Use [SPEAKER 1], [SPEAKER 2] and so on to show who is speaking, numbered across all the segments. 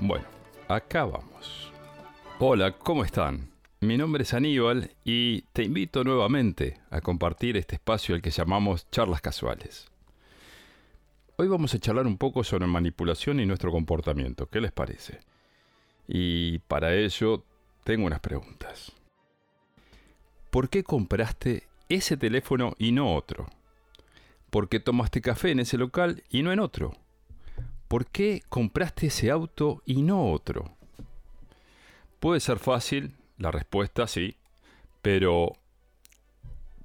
[SPEAKER 1] Bueno, acá vamos. Hola, ¿cómo están? Mi nombre es Aníbal y te invito nuevamente a compartir este espacio al que llamamos charlas casuales. Hoy vamos a charlar un poco sobre manipulación y nuestro comportamiento. ¿Qué les parece? Y para ello tengo unas preguntas. ¿Por qué compraste ese teléfono y no otro? ¿Por qué tomaste café en ese local y no en otro? ¿Por qué compraste ese auto y no otro? Puede ser fácil, la respuesta sí, pero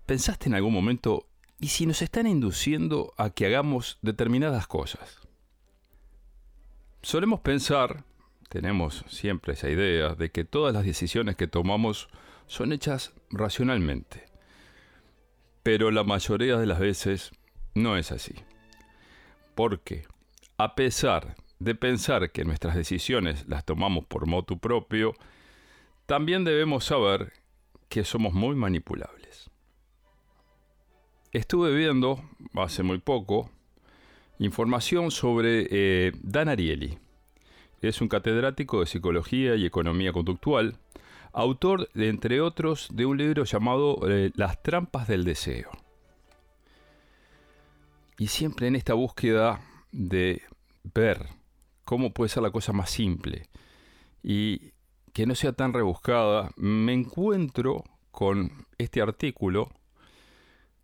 [SPEAKER 1] ¿pensaste en algún momento, ¿y si nos están induciendo a que hagamos determinadas cosas? Solemos pensar, tenemos siempre esa idea, de que todas las decisiones que tomamos son hechas racionalmente. Pero la mayoría de las veces no es así. ¿Por qué? A pesar de pensar que nuestras decisiones las tomamos por motu propio, también debemos saber que somos muy manipulables. Estuve viendo hace muy poco información sobre eh, Dan Ariely. Es un catedrático de psicología y economía conductual, autor, entre otros, de un libro llamado eh, Las trampas del deseo. Y siempre en esta búsqueda de ver cómo puede ser la cosa más simple y que no sea tan rebuscada, me encuentro con este artículo,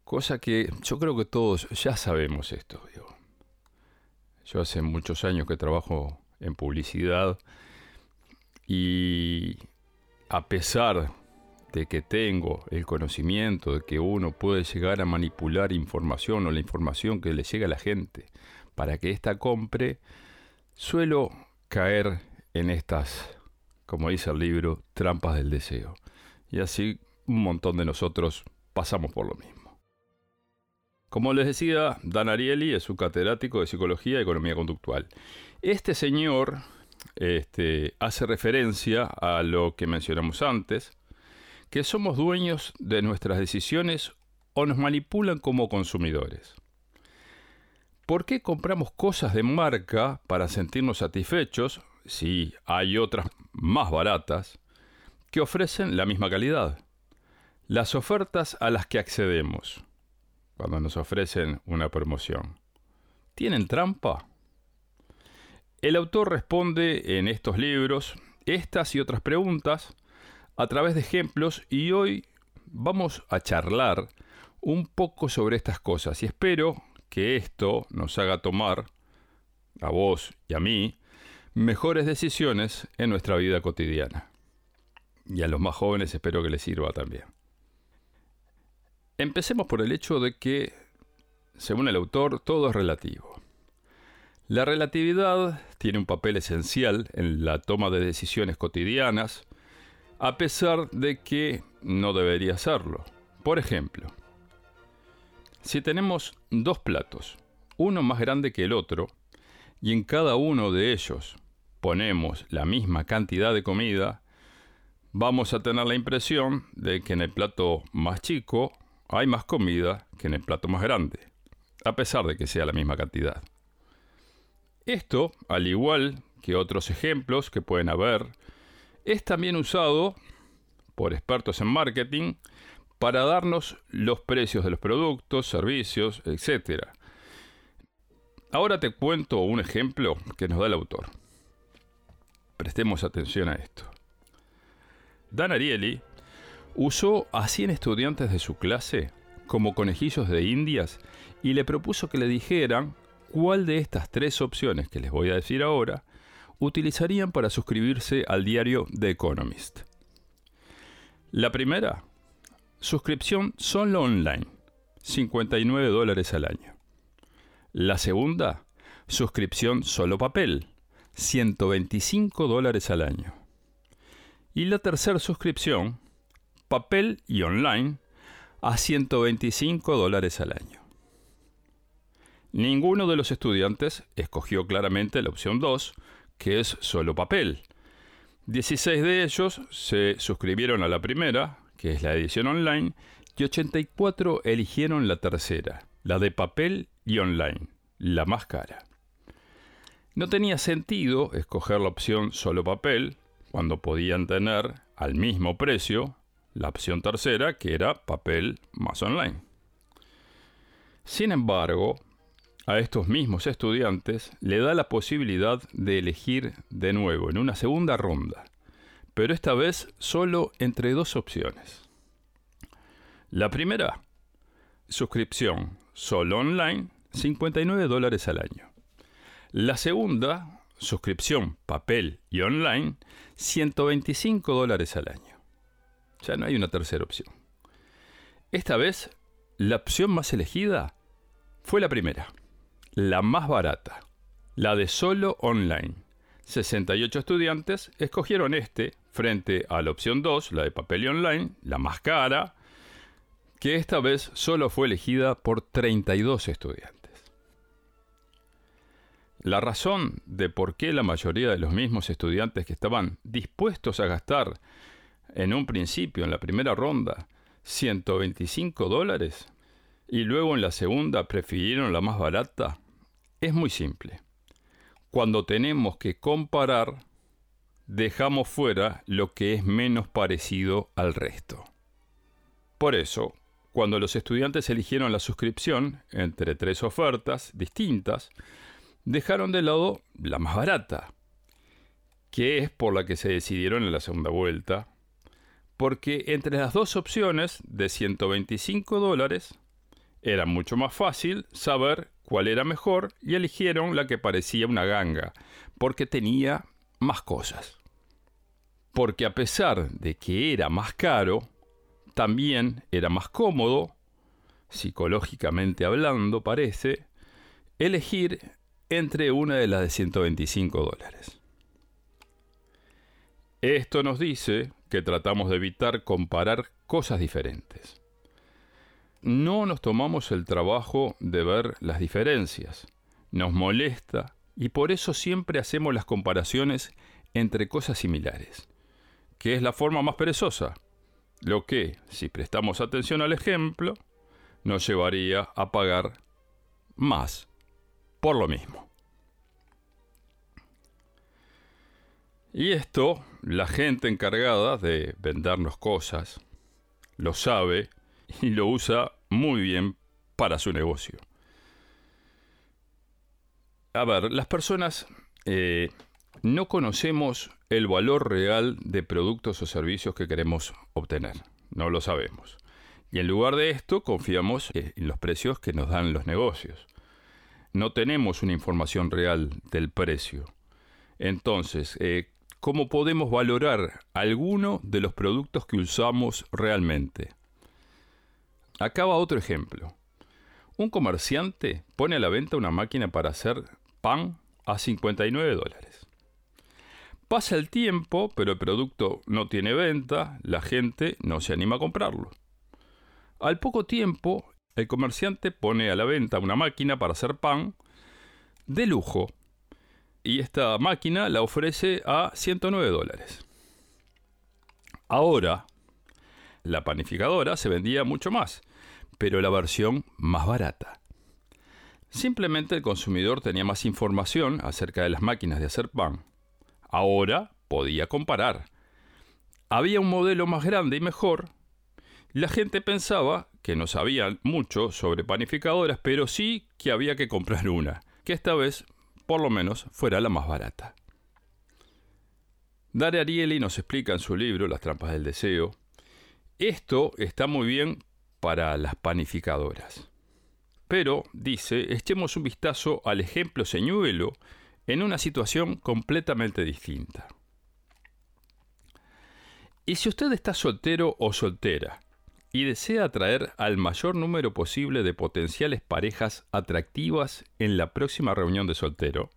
[SPEAKER 1] cosa que yo creo que todos ya sabemos esto. Yo hace muchos años que trabajo en publicidad y a pesar de que tengo el conocimiento de que uno puede llegar a manipular información o la información que le llega a la gente para que ésta compre, suelo caer en estas, como dice el libro, trampas del deseo. Y así un montón de nosotros pasamos por lo mismo. Como les decía, Dan Ariely es un catedrático de psicología y economía conductual. Este señor este, hace referencia a lo que mencionamos antes, que somos dueños de nuestras decisiones o nos manipulan como consumidores. ¿Por qué compramos cosas de marca para sentirnos satisfechos si hay otras más baratas que ofrecen la misma calidad? Las ofertas a las que accedemos cuando nos ofrecen una promoción, ¿tienen trampa? El autor responde en estos libros estas y otras preguntas a través de ejemplos y hoy vamos a charlar un poco sobre estas cosas y espero que esto nos haga tomar, a vos y a mí, mejores decisiones en nuestra vida cotidiana. Y a los más jóvenes espero que les sirva también. Empecemos por el hecho de que, según el autor, todo es relativo. La relatividad tiene un papel esencial en la toma de decisiones cotidianas, a pesar de que no debería serlo. Por ejemplo, si tenemos dos platos, uno más grande que el otro, y en cada uno de ellos ponemos la misma cantidad de comida, vamos a tener la impresión de que en el plato más chico hay más comida que en el plato más grande, a pesar de que sea la misma cantidad. Esto, al igual que otros ejemplos que pueden haber es también usado por expertos en marketing para darnos los precios de los productos, servicios, etc. Ahora te cuento un ejemplo que nos da el autor. Prestemos atención a esto. Dan Ariely usó a 100 estudiantes de su clase como conejillos de indias y le propuso que le dijeran cuál de estas tres opciones que les voy a decir ahora utilizarían para suscribirse al diario The Economist. La primera, suscripción solo online, 59 dólares al año. La segunda, suscripción solo papel, 125 dólares al año. Y la tercera suscripción, papel y online, a 125 dólares al año. Ninguno de los estudiantes escogió claramente la opción 2, que es solo papel. 16 de ellos se suscribieron a la primera, que es la edición online, y 84 eligieron la tercera, la de papel y online, la más cara. No tenía sentido escoger la opción solo papel cuando podían tener al mismo precio la opción tercera que era papel más online. Sin embargo, a estos mismos estudiantes le da la posibilidad de elegir de nuevo en una segunda ronda, pero esta vez solo entre dos opciones. La primera, suscripción solo online, 59 dólares al año. La segunda, suscripción papel y online, 125 dólares al año. Ya no hay una tercera opción. Esta vez, la opción más elegida fue la primera, la más barata, la de solo online. 68 estudiantes escogieron este frente a la opción 2, la de papel y online, la más cara, que esta vez solo fue elegida por 32 estudiantes. La razón de por qué la mayoría de los mismos estudiantes que estaban dispuestos a gastar en un principio, en la primera ronda, 125 dólares y luego en la segunda prefirieron la más barata, es muy simple. Cuando tenemos que comparar, dejamos fuera lo que es menos parecido al resto. Por eso, cuando los estudiantes eligieron la suscripción entre tres ofertas distintas, dejaron de lado la más barata, que es por la que se decidieron en la segunda vuelta, porque entre las dos opciones de 125 dólares era mucho más fácil saber cuál era mejor y eligieron la que parecía una ganga, porque tenía más cosas. Porque a pesar de que era más caro, también era más cómodo, psicológicamente hablando parece, elegir entre una de las de 125 dólares. Esto nos dice que tratamos de evitar comparar cosas diferentes. No nos tomamos el trabajo de ver las diferencias. Nos molesta y por eso siempre hacemos las comparaciones entre cosas similares, que es la forma más perezosa lo que, si prestamos atención al ejemplo, nos llevaría a pagar más por lo mismo. Y esto, la gente encargada de vendernos cosas, lo sabe y lo usa muy bien para su negocio. A ver, las personas eh, no conocemos el valor real de productos o servicios que queremos obtener. No lo sabemos. Y en lugar de esto, confiamos en los precios que nos dan los negocios. No tenemos una información real del precio. Entonces, eh, ¿cómo podemos valorar alguno de los productos que usamos realmente? Acá va otro ejemplo. Un comerciante pone a la venta una máquina para hacer pan a 59 dólares. Pasa el tiempo, pero el producto no tiene venta, la gente no se anima a comprarlo. Al poco tiempo, el comerciante pone a la venta una máquina para hacer pan de lujo y esta máquina la ofrece a 109 dólares. Ahora, la panificadora se vendía mucho más, pero la versión más barata. Simplemente el consumidor tenía más información acerca de las máquinas de hacer pan Ahora podía comparar. Había un modelo más grande y mejor. La gente pensaba que no sabían mucho sobre panificadoras, pero sí que había que comprar una, que esta vez por lo menos fuera la más barata. Dare Ariely nos explica en su libro Las trampas del deseo. Esto está muy bien para las panificadoras. Pero, dice, echemos un vistazo al ejemplo señuelo en una situación completamente distinta. Y si usted está soltero o soltera y desea atraer al mayor número posible de potenciales parejas atractivas en la próxima reunión de soltero,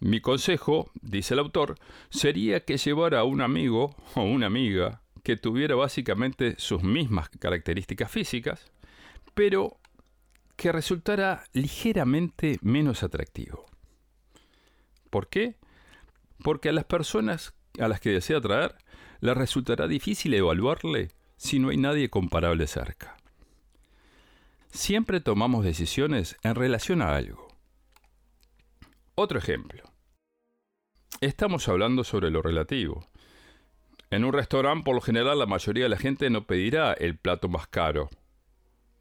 [SPEAKER 1] mi consejo, dice el autor, sería que llevara a un amigo o una amiga que tuviera básicamente sus mismas características físicas, pero que resultara ligeramente menos atractivo. ¿Por qué? Porque a las personas a las que desea atraer les resultará difícil evaluarle si no hay nadie comparable cerca. Siempre tomamos decisiones en relación a algo. Otro ejemplo. Estamos hablando sobre lo relativo. En un restaurante, por lo general, la mayoría de la gente no pedirá el plato más caro,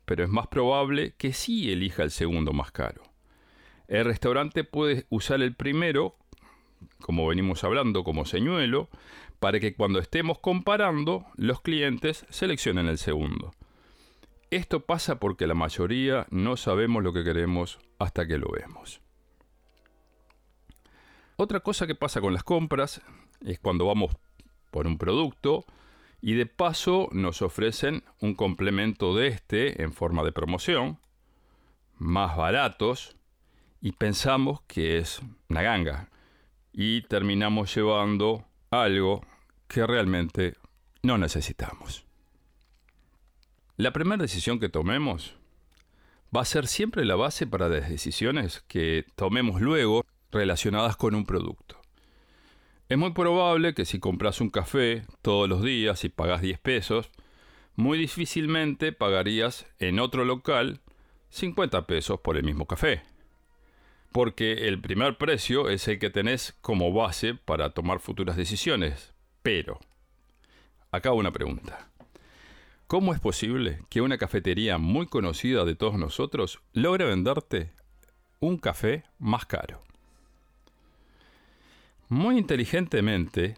[SPEAKER 1] pero es más probable que sí elija el segundo más caro. El restaurante puede usar el primero, como venimos hablando, como señuelo, para que cuando estemos comparando, los clientes seleccionen el segundo. Esto pasa porque la mayoría no sabemos lo que queremos hasta que lo vemos. Otra cosa que pasa con las compras es cuando vamos por un producto y de paso nos ofrecen un complemento de este en forma de promoción, más baratos, y pensamos que es una ganga. Y terminamos llevando algo que realmente no necesitamos. La primera decisión que tomemos va a ser siempre la base para las decisiones que tomemos luego relacionadas con un producto. Es muy probable que si compras un café todos los días y pagas 10 pesos, muy difícilmente pagarías en otro local 50 pesos por el mismo café. Porque el primer precio es el que tenés como base para tomar futuras decisiones. Pero, acá una pregunta. ¿Cómo es posible que una cafetería muy conocida de todos nosotros logre venderte un café más caro? Muy inteligentemente,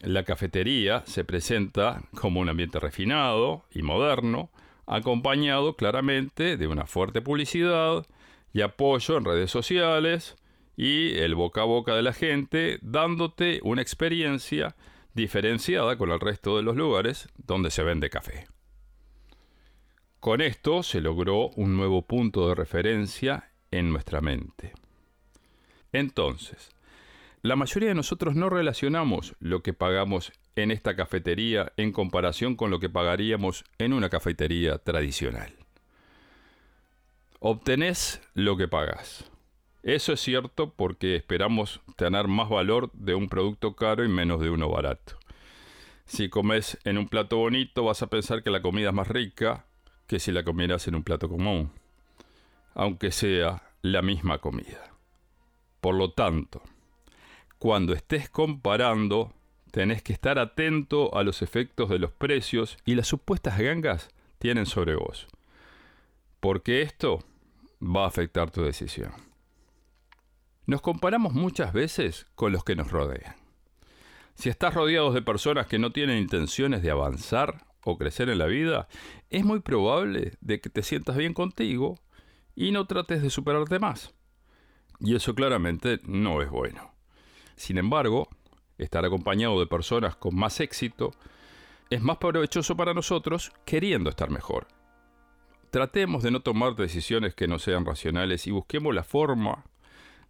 [SPEAKER 1] la cafetería se presenta como un ambiente refinado y moderno, acompañado claramente de una fuerte publicidad y apoyo en redes sociales y el boca a boca de la gente, dándote una experiencia diferenciada con el resto de los lugares donde se vende café. Con esto se logró un nuevo punto de referencia en nuestra mente. Entonces, la mayoría de nosotros no relacionamos lo que pagamos en esta cafetería en comparación con lo que pagaríamos en una cafetería tradicional. Obtenés lo que pagas. Eso es cierto porque esperamos tener más valor de un producto caro y menos de uno barato. Si comes en un plato bonito vas a pensar que la comida es más rica que si la comieras en un plato común, aunque sea la misma comida. Por lo tanto, cuando estés comparando, tenés que estar atento a los efectos de los precios y las supuestas gangas tienen sobre vos. Porque esto va a afectar tu decisión. Nos comparamos muchas veces con los que nos rodean. Si estás rodeado de personas que no tienen intenciones de avanzar o crecer en la vida, es muy probable de que te sientas bien contigo y no trates de superarte más. Y eso claramente no es bueno. Sin embargo, estar acompañado de personas con más éxito es más provechoso para nosotros queriendo estar mejor. Tratemos de no tomar decisiones que no sean racionales y busquemos la forma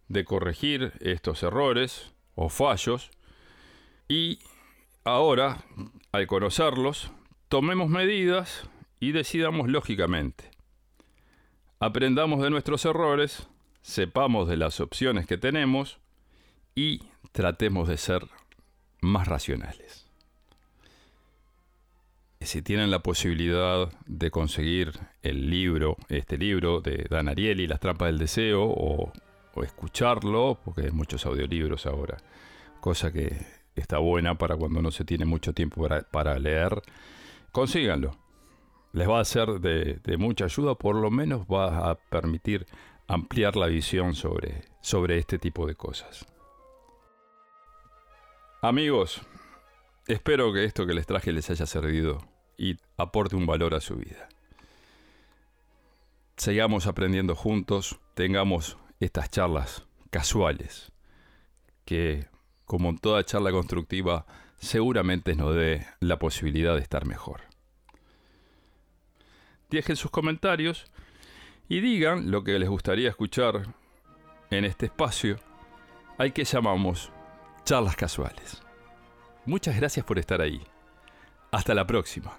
[SPEAKER 1] de corregir estos errores o fallos y ahora, al conocerlos, tomemos medidas y decidamos lógicamente. Aprendamos de nuestros errores, sepamos de las opciones que tenemos y tratemos de ser más racionales. Si tienen la posibilidad de conseguir el libro, este libro de Dan Ariely, Las trampas del deseo, o, escucharlo, porque hay muchos audiolibros ahora, cosa que está buena para cuando no se tiene mucho tiempo para leer, consíganlo. Les va a ser de, mucha ayuda, por lo menos va a permitir ampliar la visión sobre, sobre este tipo de cosas. Amigos, espero que esto que les traje les haya servido y aporte un valor a su vida. Sigamos aprendiendo juntos, tengamos estas charlas casuales, que como en toda charla constructiva seguramente nos dé la posibilidad de estar mejor. Dejen sus comentarios y digan lo que les gustaría escuchar en este espacio al que llamamos charlas casuales. Muchas gracias por estar ahí. Hasta la próxima.